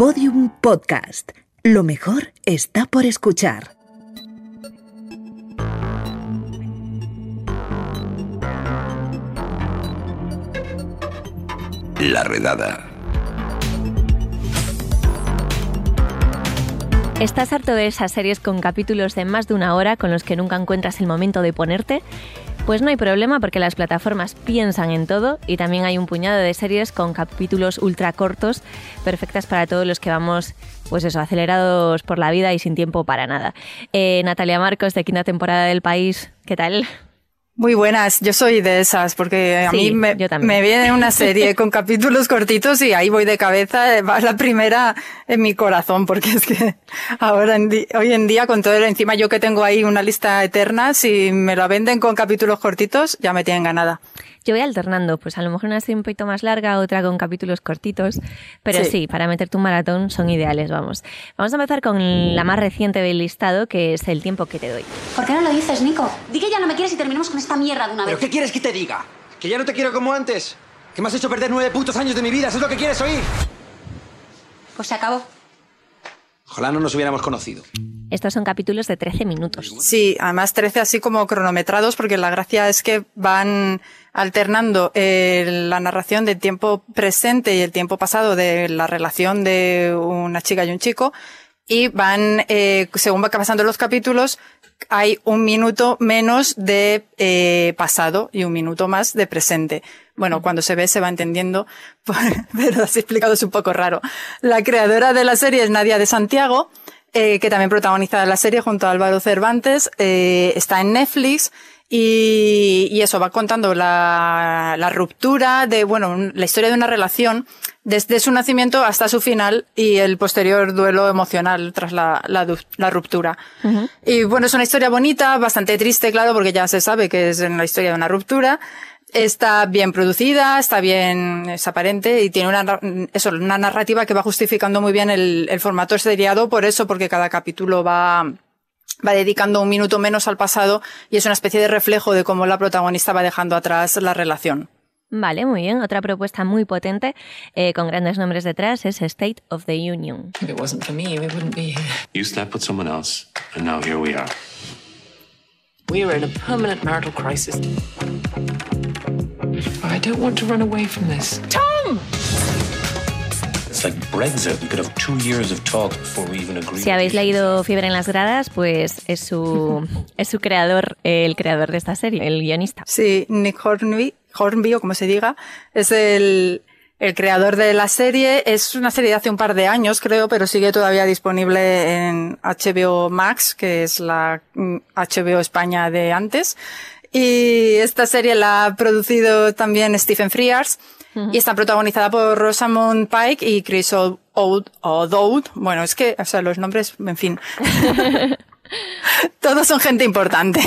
Podium Podcast. Lo mejor está por escuchar. La redada. ¿Estás harto de esas series con capítulos de más de una hora con los que nunca encuentras el momento de ponerte? Pues no hay problema porque las plataformas piensan en todo y también hay un puñado de series con capítulos ultra cortos, perfectas para todos los que vamos, pues eso, acelerados por la vida y sin tiempo para nada. Eh, Natalia Marcos, de quinta temporada del País, ¿qué tal? Muy buenas, yo soy de esas, porque a mí me, me, viene una serie con capítulos cortitos y ahí voy de cabeza, va la primera en mi corazón, porque es que ahora hoy en día con todo lo encima yo que tengo ahí una lista eterna, si me la venden con capítulos cortitos, ya me tienen ganada. Yo voy alternando, pues a lo mejor una serie un poquito más larga, otra con capítulos cortitos, pero sí. para meterte un maratón son ideales, vamos. Vamos a empezar con la más reciente del listado, que es El tiempo que te doy. ¿Por qué no lo dices, Nico? Di que ya no me quieres y terminemos con esta mierda de una vez. ¿Pero qué quieres que te diga? ¿Que ya no te quiero como antes? ¿Que me has hecho perder nueve putos años de mi vida? ¿Eso es lo que quieres oír? Pues se acabó. Ojalá no nos hubiéramos conocido. Estos son capítulos de 13 minutos. Sí, además 13 así como cronometrados, porque la gracia es que van alternando eh, la narración del tiempo presente y el tiempo pasado de la relación de una chica y un chico, y van, eh, según va pasando los capítulos, hay un minuto menos de eh, pasado y un minuto más de presente. Bueno, cuando se ve se va entendiendo, pero así explicado es un poco raro. La creadora de la serie es Nadia de Santiago, eh, que también protagoniza la serie junto a Álvaro Cervantes, eh, está en Netflix y, y, eso va contando la, la ruptura de, bueno, la historia de una relación desde su nacimiento hasta su final y el posterior duelo emocional tras la, la, la ruptura. Y bueno, es una historia bonita, bastante triste, claro, porque ya se sabe que es en la historia de una ruptura. Está bien producida, está bien, es aparente y tiene una, eso, una narrativa que va justificando muy bien el, el formato seriado por eso, porque cada capítulo va, va dedicando un minuto menos al pasado y es una especie de reflejo de cómo la protagonista va dejando atrás la relación. Vale, muy bien. Otra propuesta muy potente eh, con grandes nombres detrás es State of the Union. If it wasn't for me, we wouldn't be here. You slept with someone else, and now here we are. We are in a permanent marital crisis. I don't want to run away from this. Tom! Si habéis leído Fiebre en las gradas, pues es su, es su creador, el creador de esta serie, el guionista. Sí, Nick Hornby, Hornby o como se diga, es el, el creador de la serie. Es una serie de hace un par de años, creo, pero sigue todavía disponible en HBO Max, que es la HBO mm, España de antes. Y esta serie la ha producido también Stephen Frears y está protagonizada por Rosamund Pike y Chris O'Dowd. Bueno, es que, o sea, los nombres, en fin. Todos son gente importante.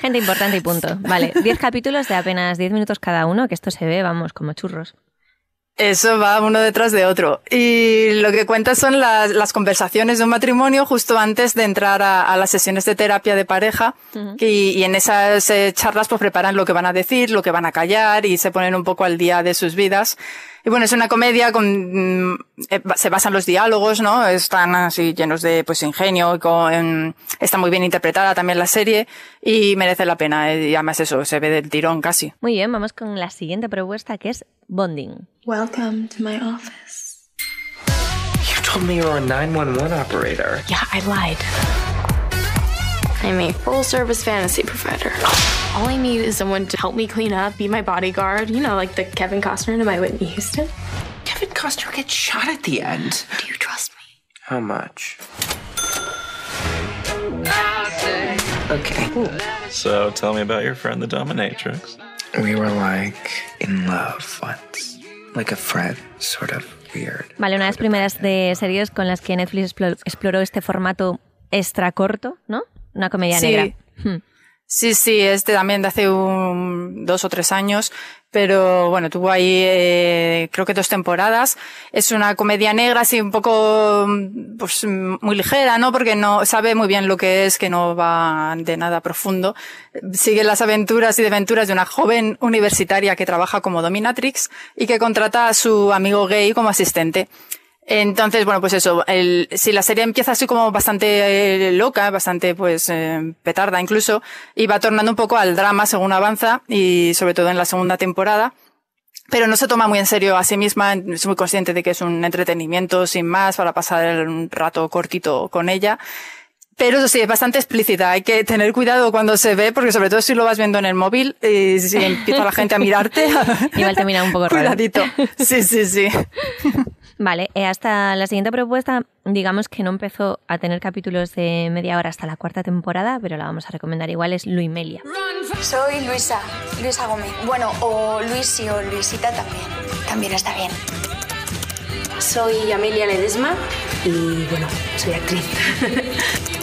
Gente importante y punto. Vale, 10 capítulos de apenas 10 minutos cada uno, que esto se ve, vamos, como churros. Eso va uno detrás de otro. Y lo que cuenta son las, las conversaciones de un matrimonio justo antes de entrar a, a las sesiones de terapia de pareja. y, y, en esas eh, charlas pues preparan lo que van a decir, lo que van a callar y se ponen un poco al día de sus vidas. Y bueno, es una comedia con, mm, eh, se basan los diálogos, ¿no? Están así llenos de, pues, ingenio y con, está muy bien interpretada también la serie y merece la pena. Eh, y además eso, se ve del tirón casi. Muy bien, vamos con la siguiente propuesta que es Bonding. Welcome to my office. You told me you were a 911 operator. Yeah, I lied. I'm a full service fantasy provider. All I need is someone to help me clean up, be my bodyguard, you know, like the Kevin Costner to my Whitney Houston. Kevin Costner gets shot at the end. Do you trust me? How much? Okay. Ooh. So tell me about your friend, the Dominatrix. We were like in love once. Like a friend, sort of weird. Vale, una de las primeras de series con las que Netflix exploró este formato extra corto, ¿no? Una comedia sí. negra. Hmm. Sí, sí, este también de hace un, dos o tres años, pero bueno, tuvo ahí eh, creo que dos temporadas. Es una comedia negra, así un poco, pues muy ligera, ¿no? Porque no sabe muy bien lo que es, que no va de nada profundo. Sigue las aventuras y desventuras de una joven universitaria que trabaja como dominatrix y que contrata a su amigo gay como asistente. Entonces, bueno, pues eso, el, si la serie empieza así como bastante eh, loca, bastante pues eh, petarda incluso, y va tornando un poco al drama según avanza, y sobre todo en la segunda temporada, pero no se toma muy en serio a sí misma, es muy consciente de que es un entretenimiento sin más para pasar un rato cortito con ella. Pero sí, es bastante explícita. Hay que tener cuidado cuando se ve, porque sobre todo si lo vas viendo en el móvil y si empieza la gente a mirarte. Igual te mira un poco raro. Cuidadito. Sí, sí, sí. Vale, eh, hasta la siguiente propuesta, digamos que no empezó a tener capítulos de media hora hasta la cuarta temporada, pero la vamos a recomendar igual, es Luimelia. Soy Luisa, Luisa Gómez. Bueno, o Luisi o Luisita también. También está bien. Soy Amelia Ledesma y bueno, soy actriz.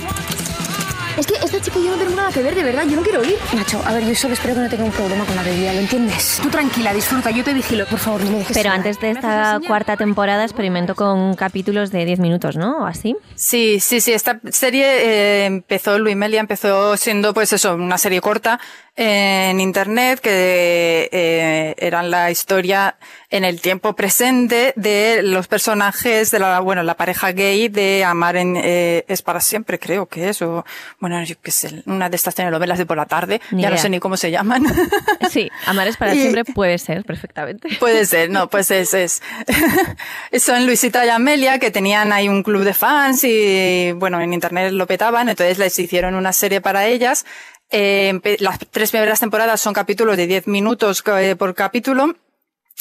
Es que esta chica y yo no tenemos nada que ver, de verdad, yo no quiero ir. Nacho, a ver, yo solo espero que no tenga un problema con la bebida, ¿lo entiendes? Tú tranquila, disfruta, yo te vigilo, por favor, no me dejes Pero sola. antes de esta cuarta temporada experimentó con capítulos de 10 minutos, ¿no? ¿O así? Sí, sí, sí. Esta serie eh, empezó, Luimelia empezó siendo, pues eso, una serie corta en internet que eh, eran la historia en el tiempo presente de los personajes de la, bueno, la pareja gay de Amar en, eh, es para siempre, creo que es, o, bueno, yo qué sé, una de estas telenovelas de por la tarde, Ni ya no idea. sé ni cómo se llaman. Sí, Amar es para Y- siempre puede ser, perfectamente. Puede ser, no, pues es, es. Son Luisita y Amelia que tenían ahí un club de fans y, bueno, en internet lo petaban, entonces les hicieron una serie para ellas. Eh, las tres primeras temporadas son capítulos de 10 minutos eh, por capítulo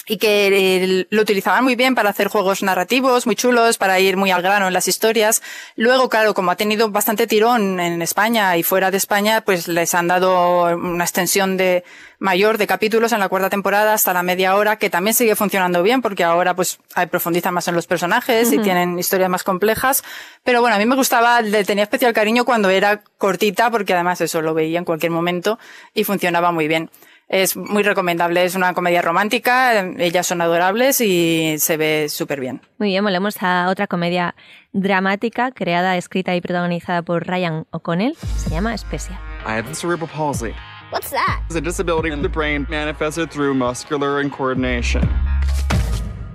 y que eh, lo utilizaban muy bien para hacer juegos narrativos muy chulos, para ir muy al grano en las historias. Luego, claro, como ha tenido bastante tirón en España y fuera de España, pues les han dado una extensión de mayor de capítulos en la cuarta temporada hasta la media hora, que también sigue funcionando bien porque ahora pues hay- profundizan más en los personajes y tienen historias más complejas. Pero bueno, a mí me gustaba, le tenía especial cariño cuando era cortita porque además eso lo veía en cualquier momento y funcionaba muy bien. Es muy recomendable, es una comedia romántica, ellas son adorables y se ve súper bien. Muy bien, volvemos a otra comedia dramática creada, escrita y protagonizada por Ryan O'Connell. Se llama Special. I have cerebral palsy. What's that? It's a disability in the brain manifested through muscular incoordination.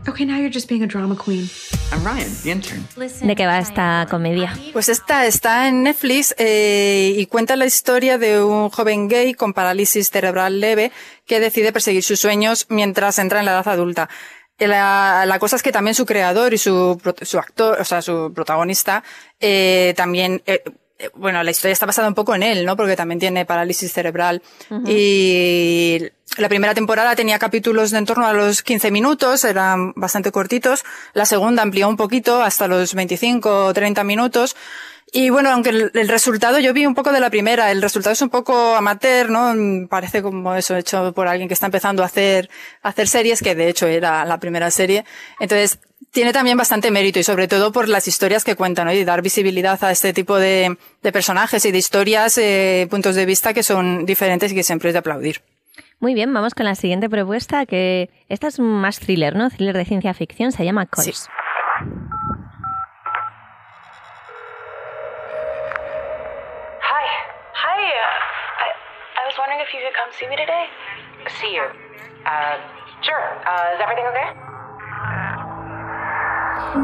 Okay, now you're just being a drama queen. I'm Ryan, the intern. ¿De qué va esta comedia? Pues esta está en Netflix eh, y cuenta la historia de un joven gay con parálisis cerebral leve que decide perseguir sus sueños mientras entra en la edad adulta. La, la cosa es que también su creador y su, su actor, o sea, su protagonista, eh, también, eh, eh, bueno, la historia está basada un poco en él, ¿no? Porque también tiene parálisis cerebral. Y la primera temporada tenía capítulos de en torno a los 15 minutos, eran bastante cortitos. La segunda amplió un poquito hasta los 25 o 30 minutos. Y bueno, aunque el, el resultado, yo vi un poco de la primera, el resultado es un poco amateur, ¿no? Parece como eso, hecho por alguien que está empezando a hacer, a hacer series, que de hecho era la primera serie. Entonces, tiene también bastante mérito y sobre todo por las historias que cuentan, ¿no? Y dar visibilidad a este tipo de, de personajes y de historias, eh, puntos de vista que son diferentes y que siempre es de aplaudir. Muy bien, vamos con la siguiente propuesta, que esta es más thriller, ¿no? Thriller de ciencia ficción, se llama Calls. Hi. Hi. Uh, I, I was wondering if you could come see me today. See you. Uh, sure. Uh, is everything okay?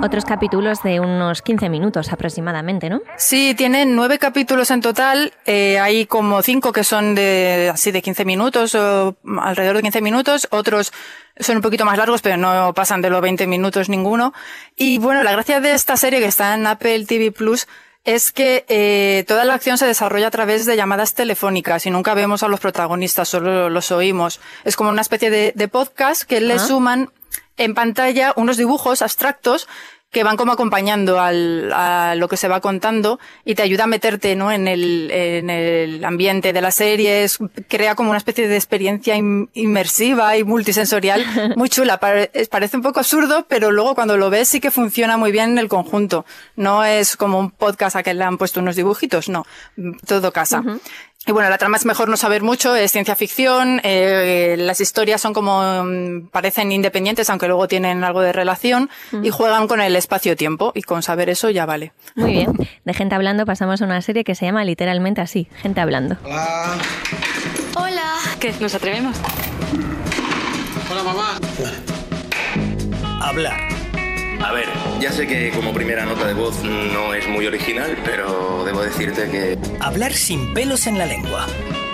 Otros capítulos de unos 15 minutos aproximadamente, ¿no? Sí, tiene nueve capítulos en total. Eh, hay como cinco que son de así de 15 minutos o alrededor de 15 minutos. Otros son un poquito más largos, pero no pasan de los 20 minutos ninguno. Y bueno, la gracia de esta serie que está en Apple TV Plus es que eh, toda la acción se desarrolla a través de llamadas telefónicas y nunca vemos a los protagonistas, solo los oímos. Es como una especie de, de podcast que le Ah. suman en pantalla unos dibujos abstractos que van como acompañando al, a lo que se va contando y te ayuda a meterte ¿no? en, el, en el ambiente de la serie, es- crea como una especie de experiencia in- inmersiva y multisensorial muy chula. Pare- parece un poco absurdo, pero luego cuando lo ves sí que funciona muy bien en el conjunto. No es como un podcast a que le han puesto unos dibujitos, no, todo casa. Y bueno, la trama es mejor no saber mucho, es ciencia ficción, eh, las historias son como, mm, parecen independientes, aunque luego tienen algo de relación, y juegan con el espacio-tiempo, y con saber eso ya vale. Muy bien. De gente hablando pasamos a una serie que se llama literalmente así, gente hablando. Hola. ¿Qué? ¿Nos atrevemos? Hola, mamá. Hablar. A ver, ya sé que como primera nota de voz no es muy original, pero debo decirte que... Hablar sin pelos en la lengua.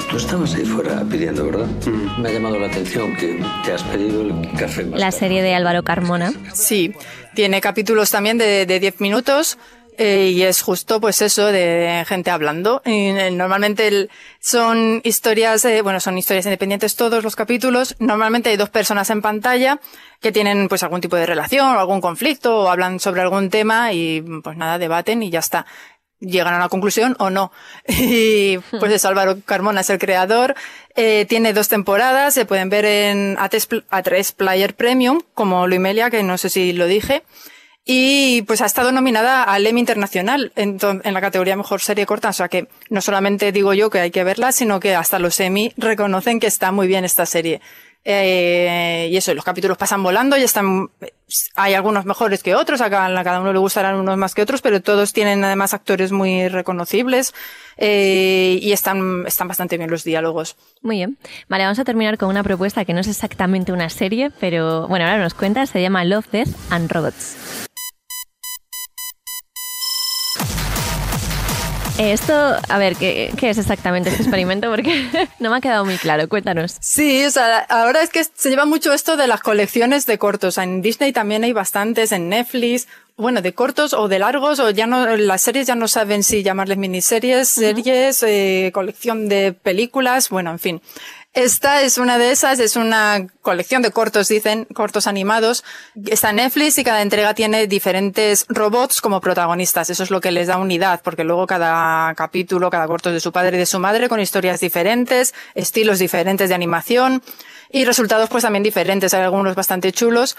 Tú estabas ahí fuera pidiendo, ¿verdad? Me ha llamado la atención que te has pedido el café más. La serie de Álvaro Carmona. Sí, tiene capítulos también de, de 10 minutos. Eh, y es justo pues eso de gente hablando. Eh, normalmente son historias, eh, bueno, son historias independientes todos los capítulos. Normalmente hay dos personas en pantalla que tienen pues algún tipo de relación o algún conflicto o hablan sobre algún tema y pues nada, debaten y ya está. Llegan a una conclusión o no. Y pues eso, Álvaro Carmona es el creador. Eh, tiene dos temporadas, se pueden ver en A3, A3 Player Premium, como Luimelia, que no sé si lo dije. Y pues ha estado nominada al Emmy Internacional en, la categoría Mejor Serie Corta. O sea que no solamente digo yo que hay que verla, sino que hasta los Emmy reconocen que está muy bien esta serie. Eh, y eso, los capítulos pasan volando y están, hay algunos mejores que otros, a cada, a cada uno le gustarán unos más que otros, pero todos tienen además actores muy reconocibles, eh, y están, están bastante bien los diálogos. Muy bien. Vale, vamos a terminar con una propuesta que no es exactamente una serie, pero bueno, ahora nos cuentas, se llama Love, Death and Robots. Esto, a ver, ¿qué, qué es exactamente este experimento? Porque no me ha quedado muy claro. Cuéntanos. Sí, o sea, ahora es que se lleva mucho esto de las colecciones de cortos. En Disney también hay bastantes, en Netflix, bueno, de cortos o de largos, o ya no, las series ya no saben si llamarles miniseries, series, eh, colección de películas, bueno, en fin. Esta es una de esas, es una colección de cortos, dicen, cortos animados. Está en Netflix y cada entrega tiene diferentes robots como protagonistas. Eso es lo que les da unidad, porque luego cada capítulo, cada corto es de su padre y de su madre con historias diferentes, estilos diferentes de animación y resultados pues también diferentes. Hay algunos bastante chulos,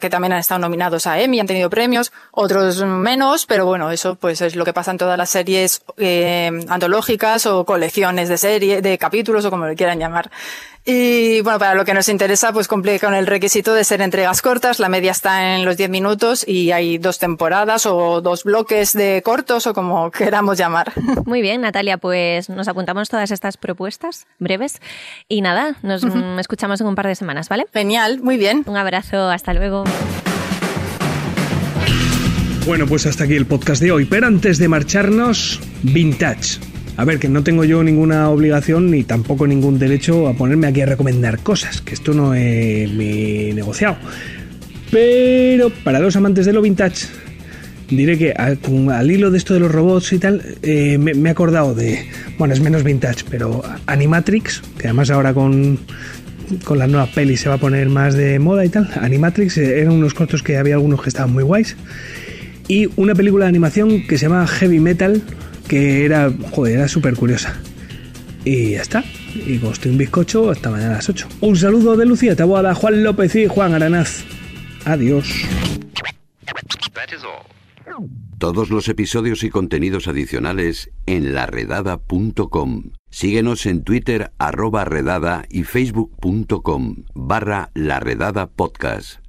que también han estado nominados a Emmy, han tenido premios, otros menos, pero bueno, eso pues es lo que pasa en todas las series eh, antológicas o colecciones de serie, de capítulos o como le quieran llamar. Y bueno, para lo que nos interesa, pues cumple con el requisito de ser entregas cortas. La media está en los 10 minutos y hay dos temporadas o dos bloques de cortos o como queramos llamar. Muy bien, Natalia, pues nos apuntamos todas estas propuestas breves y nada, nos mm, escuchamos en un par de semanas, ¿vale? Genial, muy bien. Un abrazo, hasta luego. Bueno, pues hasta aquí el podcast de hoy. Pero antes de marcharnos, vintage. A ver, que no tengo yo ninguna obligación ni tampoco ningún derecho a ponerme aquí a recomendar cosas, que esto no es mi negociado. Pero para los amantes de lo vintage, diré que al, al hilo de esto de los robots y tal, eh, me, me he acordado de, bueno, es menos vintage, pero Animatrix, que además ahora con, con las nuevas pelis se va a poner más de moda y tal. Animatrix eh, eran unos cortos que había algunos que estaban muy guays. Y una película de animación que se llama Heavy Metal, que era, joder, era súper curiosa. Y ya está. Y estoy un bizcocho, hasta mañana a las 8. Un saludo de Lucía Taboada, Juan López y Juan Aranaz. Adiós. Todos los episodios y contenidos adicionales en laredada.com. Síguenos en Twitter arroba redada y facebook.com barra laredada podcast.